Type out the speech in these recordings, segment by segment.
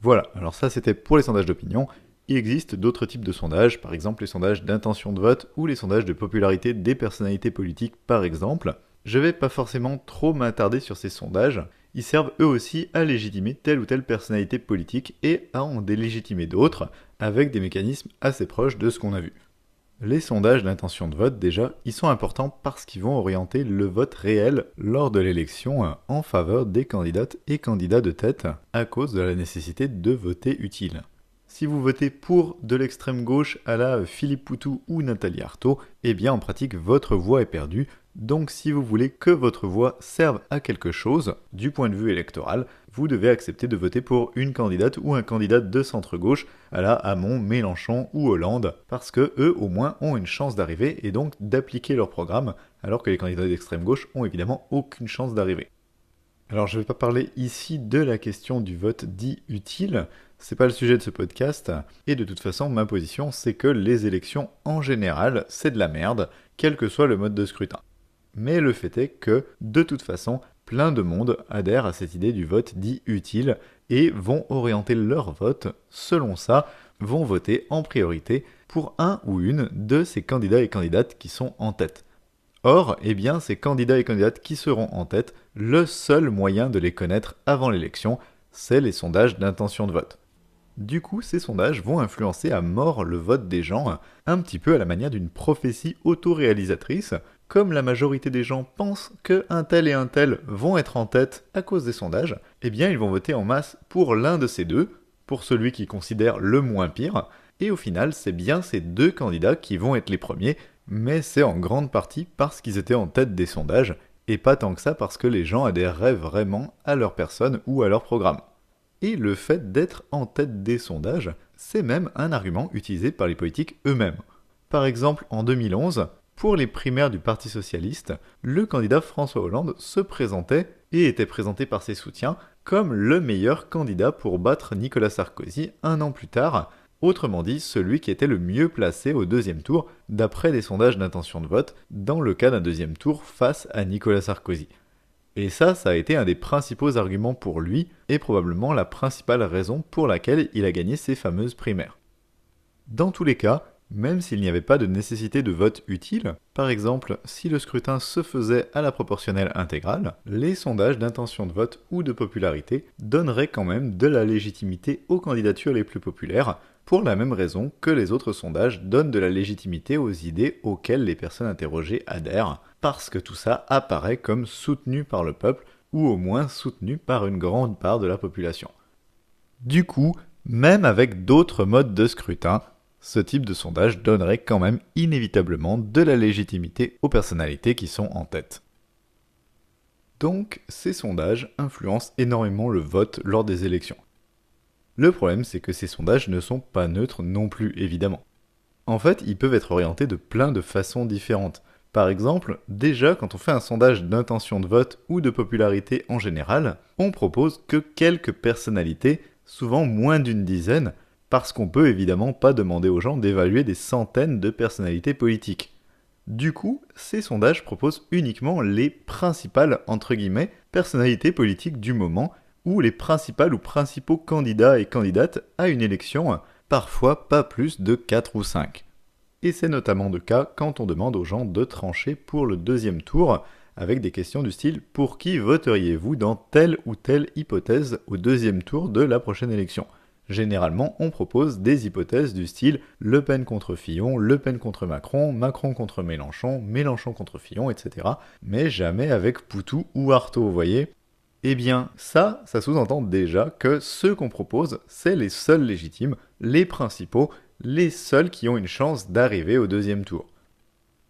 Voilà, alors ça c'était pour les sondages d'opinion. Il existe d'autres types de sondages, par exemple les sondages d'intention de vote ou les sondages de popularité des personnalités politiques par exemple. Je vais pas forcément trop m'attarder sur ces sondages, ils servent eux aussi à légitimer telle ou telle personnalité politique et à en délégitimer d'autres, avec des mécanismes assez proches de ce qu'on a vu. Les sondages d'intention de vote, déjà, ils sont importants parce qu'ils vont orienter le vote réel lors de l'élection en faveur des candidates et candidats de tête à cause de la nécessité de voter utile. Si vous votez pour de l'extrême gauche à la Philippe Poutou ou Nathalie Arthaud, eh bien en pratique votre voix est perdue. Donc si vous voulez que votre voix serve à quelque chose, du point de vue électoral, vous devez accepter de voter pour une candidate ou un candidat de centre-gauche à la Hamon, Mélenchon ou Hollande, parce que eux au moins ont une chance d'arriver et donc d'appliquer leur programme, alors que les candidats d'extrême gauche ont évidemment aucune chance d'arriver. Alors je ne vais pas parler ici de la question du vote dit utile, c'est pas le sujet de ce podcast, et de toute façon ma position c'est que les élections en général c'est de la merde, quel que soit le mode de scrutin. Mais le fait est que, de toute façon, plein de monde adhère à cette idée du vote dit utile et vont orienter leur vote selon ça, vont voter en priorité pour un ou une de ces candidats et candidates qui sont en tête. Or, eh bien, ces candidats et candidates qui seront en tête, le seul moyen de les connaître avant l'élection, c'est les sondages d'intention de vote. Du coup, ces sondages vont influencer à mort le vote des gens, un petit peu à la manière d'une prophétie autoréalisatrice. Comme la majorité des gens pensent que un tel et un tel vont être en tête à cause des sondages, eh bien ils vont voter en masse pour l'un de ces deux, pour celui qu'ils considèrent le moins pire, et au final c'est bien ces deux candidats qui vont être les premiers, mais c'est en grande partie parce qu'ils étaient en tête des sondages, et pas tant que ça parce que les gens adhéreraient vraiment à leur personne ou à leur programme. Et le fait d'être en tête des sondages, c'est même un argument utilisé par les politiques eux-mêmes. Par exemple, en 2011, pour les primaires du Parti socialiste, le candidat François Hollande se présentait et était présenté par ses soutiens comme le meilleur candidat pour battre Nicolas Sarkozy un an plus tard, autrement dit celui qui était le mieux placé au deuxième tour d'après des sondages d'intention de vote dans le cas d'un deuxième tour face à Nicolas Sarkozy. Et ça, ça a été un des principaux arguments pour lui, et probablement la principale raison pour laquelle il a gagné ces fameuses primaires. Dans tous les cas, même s'il n'y avait pas de nécessité de vote utile, par exemple si le scrutin se faisait à la proportionnelle intégrale, les sondages d'intention de vote ou de popularité donneraient quand même de la légitimité aux candidatures les plus populaires, pour la même raison que les autres sondages donnent de la légitimité aux idées auxquelles les personnes interrogées adhèrent, parce que tout ça apparaît comme soutenu par le peuple, ou au moins soutenu par une grande part de la population. Du coup, même avec d'autres modes de scrutin, ce type de sondage donnerait quand même inévitablement de la légitimité aux personnalités qui sont en tête. Donc, ces sondages influencent énormément le vote lors des élections. Le problème, c'est que ces sondages ne sont pas neutres non plus, évidemment. En fait, ils peuvent être orientés de plein de façons différentes. Par exemple, déjà quand on fait un sondage d'intention de vote ou de popularité en général, on propose que quelques personnalités, souvent moins d'une dizaine, parce qu'on peut évidemment pas demander aux gens d'évaluer des centaines de personnalités politiques. Du coup, ces sondages proposent uniquement les principales, entre personnalités politiques du moment ou les principales ou principaux candidats et candidates à une élection, parfois pas plus de 4 ou 5. Et c'est notamment le cas quand on demande aux gens de trancher pour le deuxième tour, avec des questions du style Pour qui voteriez-vous dans telle ou telle hypothèse au deuxième tour de la prochaine élection? Généralement, on propose des hypothèses du style Le Pen contre Fillon, Le Pen contre Macron, Macron contre Mélenchon, Mélenchon contre Fillon, etc. Mais jamais avec Poutou ou Artaud, vous voyez eh bien, ça, ça sous-entend déjà que ceux qu'on propose, c'est les seuls légitimes, les principaux, les seuls qui ont une chance d'arriver au deuxième tour.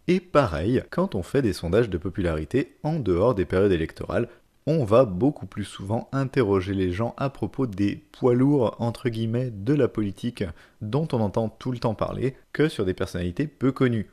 Et pareil, quand on fait des sondages de popularité en dehors des périodes électorales, on va beaucoup plus souvent interroger les gens à propos des poids lourds entre guillemets de la politique dont on entend tout le temps parler que sur des personnalités peu connues.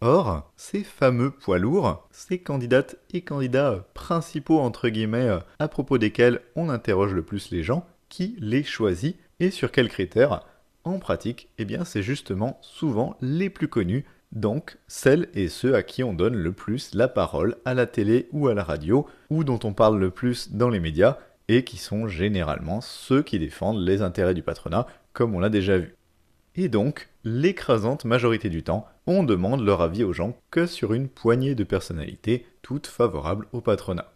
Or, ces fameux poids lourds, ces candidates et candidats principaux entre guillemets à propos desquels on interroge le plus les gens, qui les choisit et sur quels critères En pratique, eh bien c'est justement souvent les plus connus, donc celles et ceux à qui on donne le plus la parole à la télé ou à la radio, ou dont on parle le plus dans les médias, et qui sont généralement ceux qui défendent les intérêts du patronat, comme on l'a déjà vu. Et donc, l'écrasante majorité du temps, on demande leur avis aux gens que sur une poignée de personnalités, toutes favorables au patronat.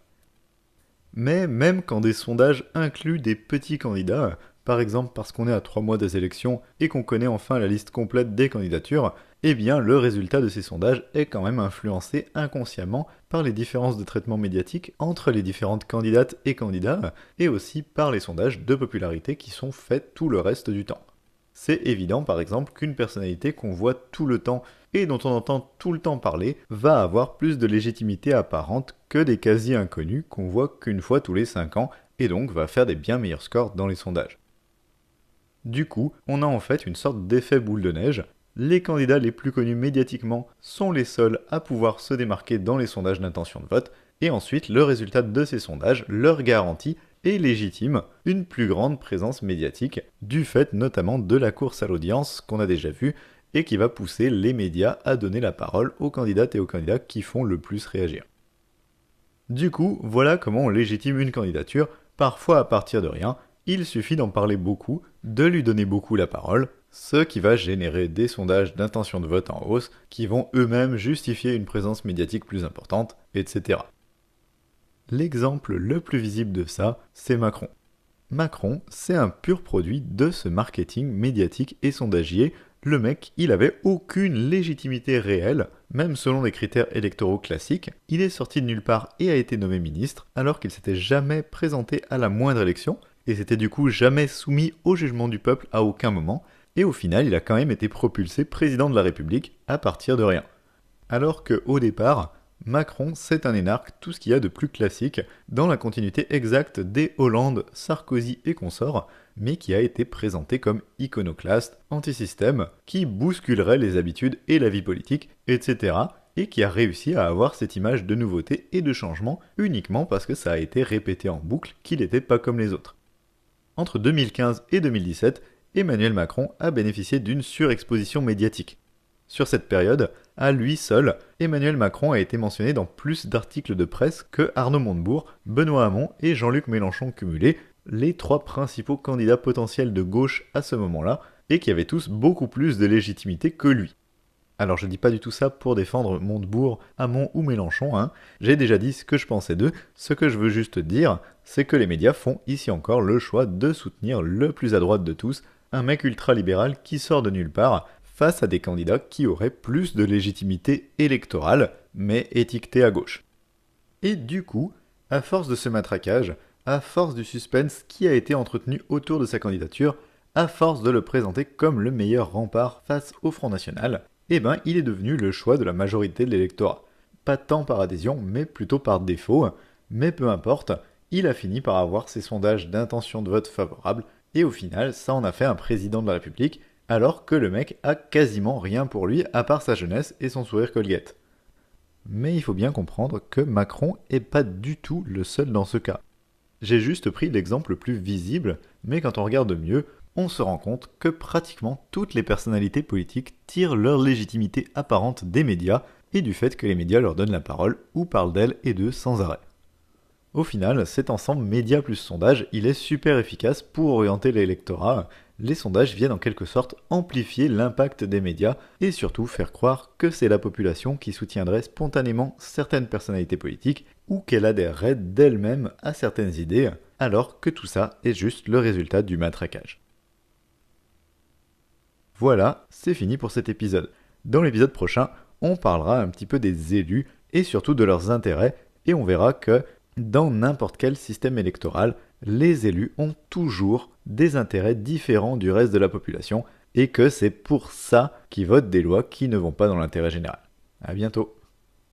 Mais même quand des sondages incluent des petits candidats, par exemple parce qu'on est à trois mois des élections et qu'on connaît enfin la liste complète des candidatures, eh bien le résultat de ces sondages est quand même influencé inconsciemment par les différences de traitement médiatique entre les différentes candidates et candidats, et aussi par les sondages de popularité qui sont faits tout le reste du temps. C'est évident par exemple qu'une personnalité qu'on voit tout le temps et dont on entend tout le temps parler va avoir plus de légitimité apparente que des quasi-inconnus qu'on voit qu'une fois tous les 5 ans et donc va faire des bien meilleurs scores dans les sondages. Du coup, on a en fait une sorte d'effet boule de neige les candidats les plus connus médiatiquement sont les seuls à pouvoir se démarquer dans les sondages d'intention de vote, et ensuite le résultat de ces sondages leur garantit et légitime une plus grande présence médiatique, du fait notamment de la course à l'audience qu'on a déjà vu et qui va pousser les médias à donner la parole aux candidats et aux candidats qui font le plus réagir. Du coup, voilà comment on légitime une candidature, parfois à partir de rien, il suffit d'en parler beaucoup, de lui donner beaucoup la parole, ce qui va générer des sondages d'intention de vote en hausse qui vont eux-mêmes justifier une présence médiatique plus importante, etc. L'exemple le plus visible de ça, c'est Macron. Macron, c'est un pur produit de ce marketing médiatique et sondagier. Le mec, il avait aucune légitimité réelle, même selon les critères électoraux classiques. Il est sorti de nulle part et a été nommé ministre, alors qu'il s'était jamais présenté à la moindre élection, et s'était du coup jamais soumis au jugement du peuple à aucun moment, et au final il a quand même été propulsé président de la République à partir de rien. Alors que au départ, Macron c'est un énarque, tout ce qu'il y a de plus classique, dans la continuité exacte des Hollande, Sarkozy et consorts, mais qui a été présenté comme iconoclaste, antisystème, qui bousculerait les habitudes et la vie politique, etc., et qui a réussi à avoir cette image de nouveauté et de changement uniquement parce que ça a été répété en boucle qu'il n'était pas comme les autres. Entre 2015 et 2017, Emmanuel Macron a bénéficié d'une surexposition médiatique. Sur cette période, à lui seul, Emmanuel Macron a été mentionné dans plus d'articles de presse que Arnaud Montebourg, Benoît Hamon et Jean-Luc Mélenchon cumulés, les trois principaux candidats potentiels de gauche à ce moment-là, et qui avaient tous beaucoup plus de légitimité que lui. Alors je dis pas du tout ça pour défendre Montebourg, Hamon ou Mélenchon, hein. j'ai déjà dit ce que je pensais d'eux, ce que je veux juste dire, c'est que les médias font ici encore le choix de soutenir le plus à droite de tous, un mec ultra-libéral qui sort de nulle part face à des candidats qui auraient plus de légitimité électorale, mais étiquetés à gauche. Et du coup, à force de ce matraquage, à force du suspense qui a été entretenu autour de sa candidature, à force de le présenter comme le meilleur rempart face au Front National, eh ben il est devenu le choix de la majorité de l'électorat. Pas tant par adhésion, mais plutôt par défaut, mais peu importe, il a fini par avoir ses sondages d'intention de vote favorables et au final, ça en a fait un président de la République, alors que le mec a quasiment rien pour lui à part sa jeunesse et son sourire Colgate. Mais il faut bien comprendre que Macron est pas du tout le seul dans ce cas. J'ai juste pris l'exemple le plus visible, mais quand on regarde mieux, on se rend compte que pratiquement toutes les personnalités politiques tirent leur légitimité apparente des médias et du fait que les médias leur donnent la parole ou parlent d'elles et d'eux sans arrêt. Au final, cet ensemble média plus sondage, il est super efficace pour orienter l'électorat. Les sondages viennent en quelque sorte amplifier l'impact des médias et surtout faire croire que c'est la population qui soutiendrait spontanément certaines personnalités politiques ou qu'elle adhérerait d'elle-même à certaines idées, alors que tout ça est juste le résultat du matraquage. Voilà, c'est fini pour cet épisode. Dans l'épisode prochain, on parlera un petit peu des élus et surtout de leurs intérêts et on verra que dans n'importe quel système électoral, les élus ont toujours des intérêts différents du reste de la population et que c'est pour ça qu'ils votent des lois qui ne vont pas dans l'intérêt général. À bientôt.